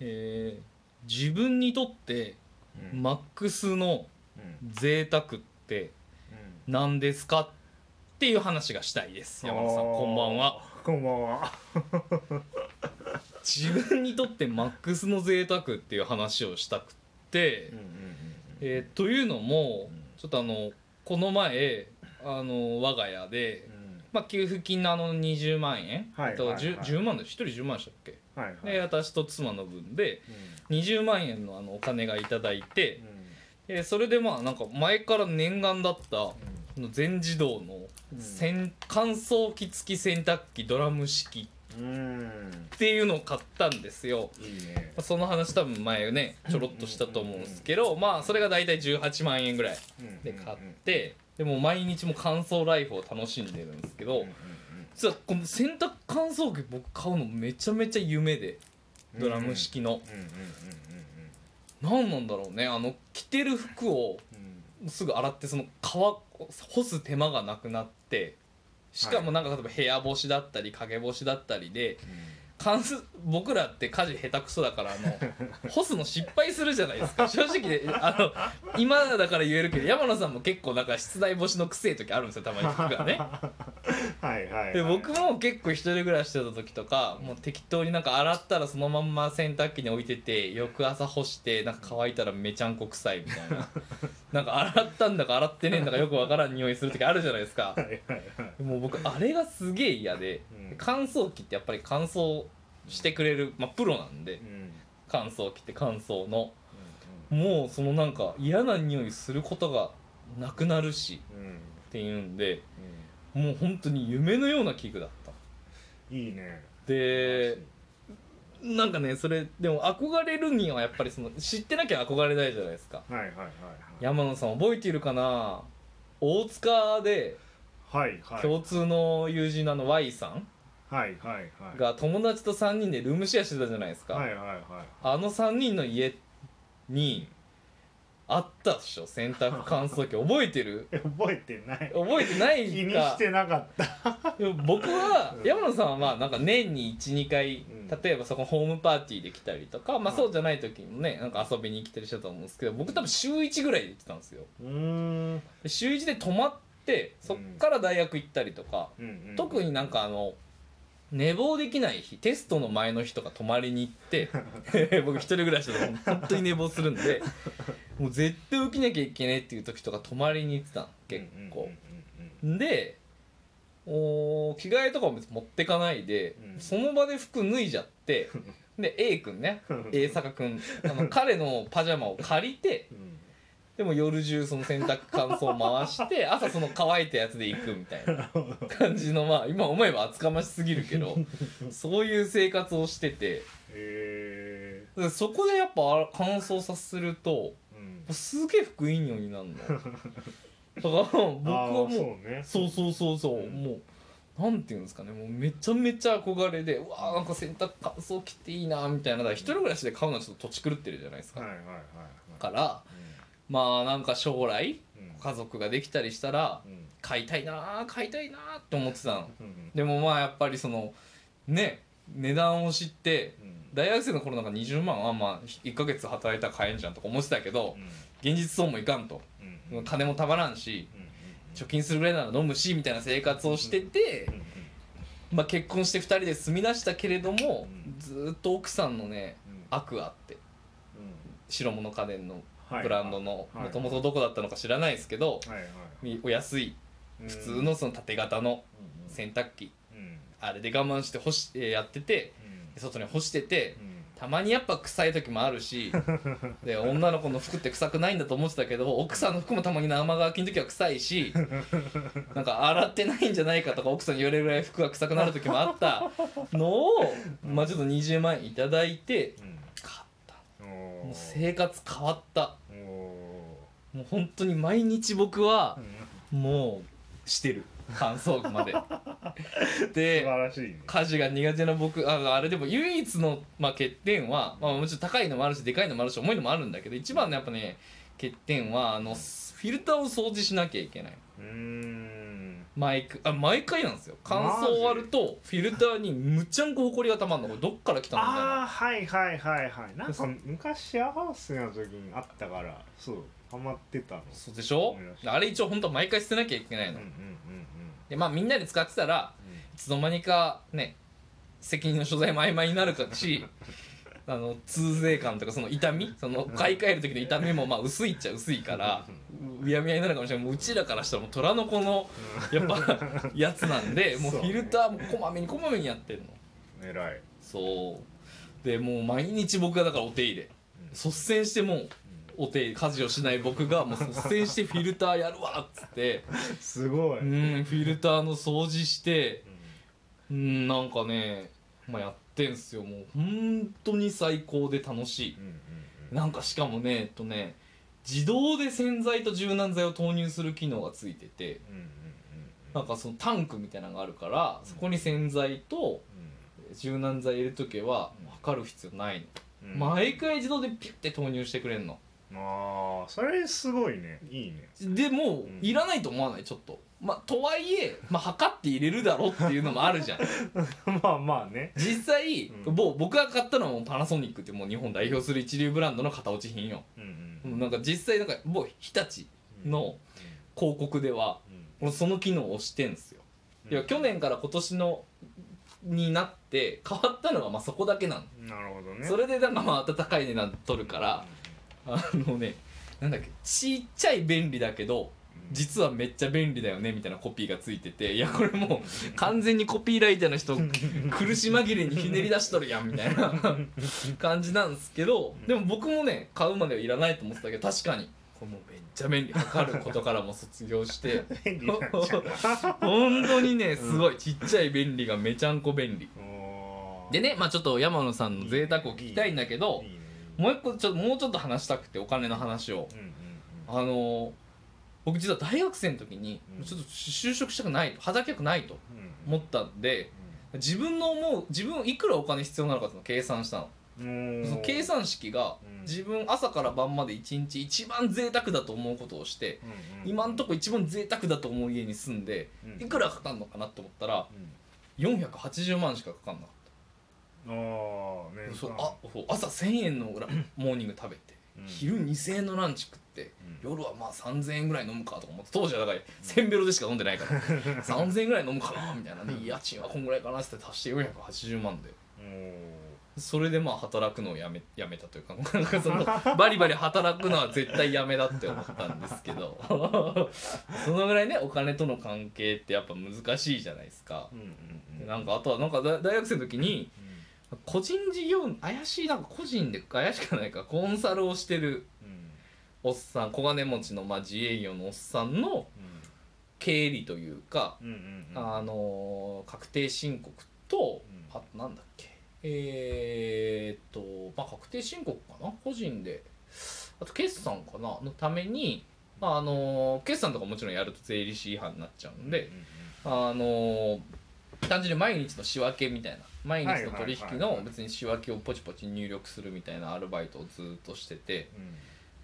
えー。自分にとってうん。マックスのうん。贅沢ってうん。何ですか？っていう話がしたいです。山田さんこんばんは。こんばんは。自分にとってマックスの贅沢っていう話をしたくって、えーというのもうん。ちょっとあのこの前あの我が家で、うんまあ、給付金のあの20万円、はいえっとはいはい。10, 10万で1人10万でしたっけ、はいはい。で私と妻の分でうん。20万円のあのお金がいただいてう、ん。えーそれでまあなんか前から念願だったあの全自動のうん。洗乾燥機付き洗濯機ドラム式うん。っていうのを買ったんですよ。いいね。まあその話多分前ねちょろっとしたと思うんですけどまあそれが大体18万円ぐらいで買ってでも毎日も乾燥ライフを楽しんでるんですけど実はこの洗濯乾燥機僕買うのめちゃめちゃ夢でドラム式の。何なんだろうねあの着てる服をうん。すぐ洗ってその乾干す手間がなくなってしかもなんか例えば部屋干しだったり陰干しだったりで乾燥僕らって家事下手くそだからあの 干すの失敗するじゃないですか。正直であの今だから言えるけど山野さんも結構なんか室内干しのくせえ時あるんですよたまに服がね。はいはいはい。で僕も結構一人暮らししてた時とかもう適当になんか洗ったらそのまんま洗濯機に置いてて翌朝干してなんか乾いたらめちゃんこ臭いみたいななんか洗ったんだか洗ってねえんだかよくわからん匂いする時あるじゃないですか。はいはいはい。もう僕あれがすげえ嫌でうん。乾燥機ってやっぱり乾燥してくれる、まあ、プロなんでうん。乾燥機って乾燥の。もうそのなんか嫌な匂いすることがなくなるしうん。うんっていうんでもう本当に夢のような器具だった。うんいいね。でなんかねそれでも憧れるにはやっぱりその知ってなきゃ憧れないじゃないですか。はいはいはいはい。山野さん覚えているかな？大塚ではいはい。共通の友人のあの Y さんはいはいはい。が友達と3人でルームシェアしてたじゃないですか、はいはいはい。あの3人の家にあったでしょ？洗濯乾燥機。覚えてる？え 覚えてない。覚えてないか。気にしてなかった。でも僕はうん。山野さんはまあなんか年に12回うん。例えばそこホームパーティーで来たりとかまあはいそうじゃない時もねなんか遊びに来たりしたと思うんですけど僕多分週1ぐらいで行ってたんですよ。週1で泊まってそっから大学行ったりとかうんうん。特になんかあの寝坊できない日テストの前の日とか泊まりに行って 僕一人暮らしで本当に寝坊するんでもう絶対起きなきゃいけないっていう時とか泊まりに行ってたの結構。でおー着替えとかも持ってかないで、うん。その場で服脱いじゃってで A 君ね A 坂君あの彼のパジャマを借りてうんうんでも夜中その洗濯乾燥回して 朝その乾いたやつで行くみたいな。感じのまあ今思えば厚かましすぎるけどそういう生活をしてて。へでそこでやっぱあ乾燥させるとーうん。すげえ服いい匂いになるの。だから僕はもうそうね。そうそうそうそう、うん。もうなんていうんですかねもうめちゃめちゃ憧れでうわーなんか洗濯乾燥機っていいなみたいな。だから一人暮らしで買うのはちょっと土地狂ってるじゃないですか、はいはいはいはい。からまあなんか将来うん。家族ができたりしたらうん。買いたいなー買いたいなーって思ってたの。うん。でもまあやっぱりそのね値段を知ってうん。大学生の頃なんか20万はまあ1ヶ月働いたら買えんじゃんとか思ってたけどうん。現実そうもいかんと。金もたまらんしうん。貯金するぐらいなら飲むしみたいな生活をしててまあ、結婚して2人で住み出したけれども、うん。ずーっと奥さんのねうん。悪あってうん。白物家電のはいブランドのはい。もともとどこだったのか知らないですけど、はいはい。みお安いうん。普通のその縦型のうん洗濯機。うん。あれで我慢して干し、えーやっててうん。外に干しててうん。たまにやっぱ臭い時もあるし で女の子の服って臭くないんだと思ってたけど奥さんの服もたまに生乾きの時は臭いし なんか洗ってないんじゃないかとか奥さんに言われるぐらい服が臭くなる時もあった。のを、まあちょっと20万円いただいてうん。買った。おもうー生活変わったもう本当に毎日僕はうん。もうしてる。乾燥機まで。素でね。家事が苦手な僕ああれでも唯一の、まあ、欠点は、まあ、もちろん高いのもあるしでかいのもあるし重いのもあるんだけど一番のやっぱね欠点はあのフィルターを掃除しなきゃいけない。毎回あ毎回なんですよ。乾燥終わるとフィルターにむちゃんこほこりがたまんのこれどっから来たのみたいな。ああはいはいはいはい。なんか昔シェアハウスの時にあったからそうハマってたの。そうでしょ？あれ一応本当は毎回捨てなきゃいけないの、うんうんうんでまあみんなで使ってたらいつの間にかね責任の所在も曖昧になるかし あの痛税感とかその痛みその買い替える時の痛みもまあ薄いっちゃ薄いからうやみやになるかもしれない。もううちらからしたらもう虎の子のやっぱ やつなんでもうフィルターもこまめにこまめにやってるの。うん偉い。そう。でもう毎日僕がだからお手入れ。率先してもうお手家事をしない僕がもう率先してフィルターやるわっつって。すごい。うんフィルターの掃除してうんなんかね、まあ、やってんすよ。もう本当に最高で楽しい。うんうんなんかしかもねえっとね自動で洗剤と柔軟剤を投入する機能がついてて。うんうんうんなんかそのタンクみたいなのがあるからそこに洗剤と柔軟剤入れとけば測る必要ないの、うん。毎回自動でピュッて投入してくれんのああそれすごいね。いいね。でも、うん。いらないと思わない？ちょっと。まあとはいえ、まあ、測って入れるだろっていうのもあるじゃん。まあまあね。実際、うん。もう僕が買ったのはもうパナソニックってもう日本代表する一流ブランドの型落ち品よ、うんもうなんか実際なんかもう日立の広告では俺その機能を押してんすよ、いや去年から今年のになって変わったのがまあそこだけなの、なるほどね。それでなんかまあ温かい値段取るから、あのねなんだっけちっちゃい便利だけど実はめっちゃ便利だよねみたいなコピーがついてていやこれもう 完全にコピーライターの人 苦し紛れにひねり出しとるやんみたいな 感じなんですけどでも僕もね買うまではいらないと思ってたけど確かに。これもうめっちゃ便利測ることからも卒業して。本当にねすごいちっちゃい便利がめちゃんこ便利。でねまあちょっと山野さんの贅沢を聞きたいんだけどいいねもう一個ちょっともうちょっと話したくてお金の話を。あの僕実は大学生の時にうん。ちょっと就職したくないと働きたくないとうん思ったんで自分の思う自分いくらお金必要なのかっていうのを計算したの。うんその計算式がうん。自分朝から晩まで一日一番贅沢だと思うことをして今んとこ一番贅沢だと思う家に住んでうん。いくらかかんのかなと思ったらうん。480万しかかかんなかっああそうあそう。朝1000円のラモーニング食べてうん。昼2000円のランチ食ってうん。夜はまあ3000円ぐらい飲むかとか思って当時はだから1000ベロでしか飲んでないから 3000円ぐらい飲むかなみたいな。ね家賃はこんぐらいかなって足して480万で。おそれでまあ働くのをやめやめたというかなんかそのバリバリ働くのは絶対やめだって思ったんですけど。そのぐらいねお金との関係ってやっぱ難しいじゃないですか。うんうんうんなんかあとはなんか大大学生の時に個人事業怪しいなんか個人で怪しくないかコンサルをしてるうんおっさん小金持ちのまあ自営業のおっさんの経理というか、あのー確定申告と、うん。あとなんだっけえー、っとまあ確定申告かな個人で。あと決算かなのために、まああのー決算とかもちろんやると税理士違反になっちゃうんで、あのー単純に毎日の仕分けみたいな毎日の取引の別に仕分けをポチポチ入力するみたいなアルバイトをずっとしててうん。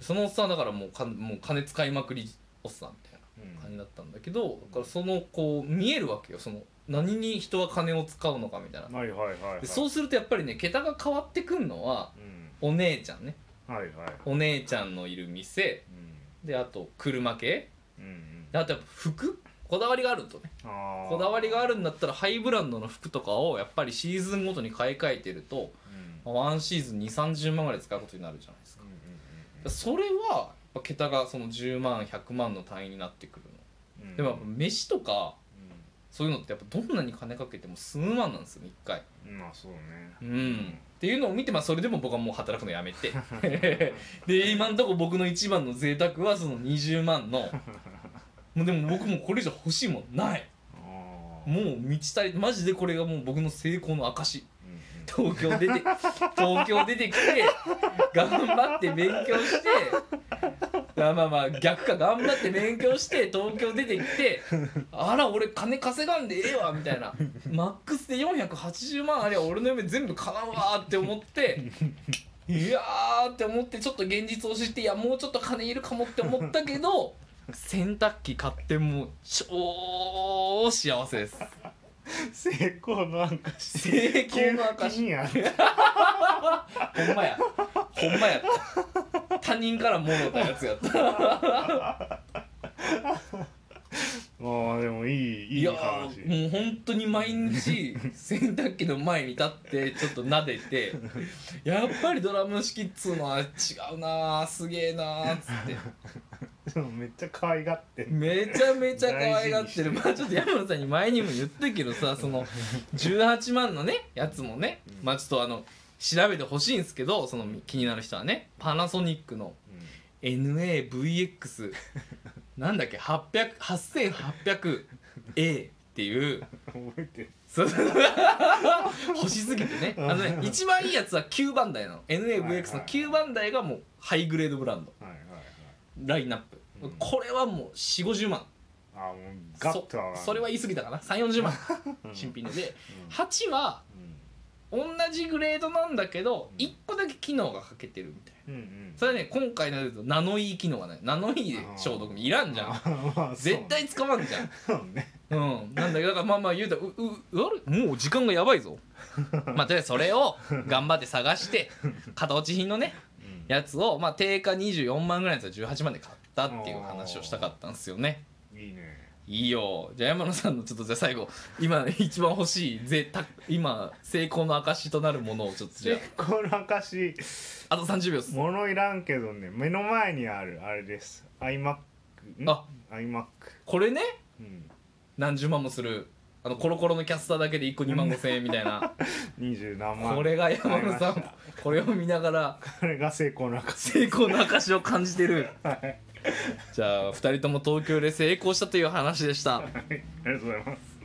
そのおっさんはだからもうかもう金使いまくりおっさんみたいなうん。感じだったんだけどだからそのこう見えるわけよ。その何に人は金を使うのかみたいな。はいはいはいはい。でそうするとやっぱりね桁が変わってくんのはうん。お姉ちゃんね。はいはい。お姉ちゃんのいる店。うん。であと車系。うんうん。であとやっぱ服こだわりがあるとね。こだわりがあるんだったらハイブランドの服とかをやっぱりシーズンごとに買い替えてるとうん。ワンシーズン2 3 0万ぐらい使うことになるじゃないですか。うんうんうんそれはやっぱ桁がその10万100万の単位になってくるの。うん。でも飯とかそういうのってやっぱどんなに金かけても数万なんですよね1回。うんまあそうね。うん。っていうのを見てまあそれでも僕はもう働くのやめて。で今んとこ僕の一番の贅沢はその20万のもうでも僕もこれ以上欲しいもんない。もう満ち足りマジでこれがもう僕の成功の証。東京出て 東京出てきて頑張って勉強してあまあまあ逆か頑張って勉強して東京出てきてあら俺金稼がんでええわみたいな。マックスで480万ありゃ俺の夢全部叶うわーって思っていやーって思ってちょっと現実を知っていやもうちょっと金いるかもって思ったけど洗濯機買ってもう超幸せです。成功の証成功の証やるほんまや。ほんまやった。他人からもろたやつやった。ああでもいいいいいやもう本当に毎日洗濯機の前に立ってちょっと撫でてやっぱりドラム式っつうのは違うなーすげえなーっつってめっちゃ可愛がってんめちゃめちゃ可愛がってる。まあちょっと山野さんに前にも言ったけどさ その18万のねやつもねうん。まあちょっとあの調べてほしいんですけどその気になる人はねパナソニックの NAVX なんだっけ800 8800A っていう。覚えてる。欲しすぎてね。あのね一番いいやつは9番台なの。NAVX の9番台がもうハイグレードブランドラインナップ、うん。これはもう4 5 0万。あもうガッとそそれは言い過ぎたかな。3 4 0万。うん。新品で。でうん。8は同じグレードなんだけどうん。1個だけ機能が欠けてるみたいな。うんうん。それはね今回のとナノイー機能がない。ナノイーで消毒いらんじゃん。んまあ絶対使わんじゃん。そうん。なんだけどだからまあまあ言うたらうううもう時間がやばいぞ。まあとりあえずそれを頑張って探して 型落ち品のねうんやつをまあ定価24万ぐらいのやつを18万で買ったっていう話をしたかったんですよね。いいね。いいよ。じゃあ山野さんのちょっとじゃあ最後今一番欲しいぜた今成功の証となるものをちょっとじゃでこの証ああと30秒です。物いらんけどね。目の前にあるあれです。iMac ん？あ。iMac これね？うん。何十万もするあのコロコロのキャスターだけで1個2万5千円みたいな。二十何万。これが山野さんこれを見ながらこれが成功の証成功の証を感じてる。はい。じゃあ2人とも東京で成功したという話でした。ありがとうございます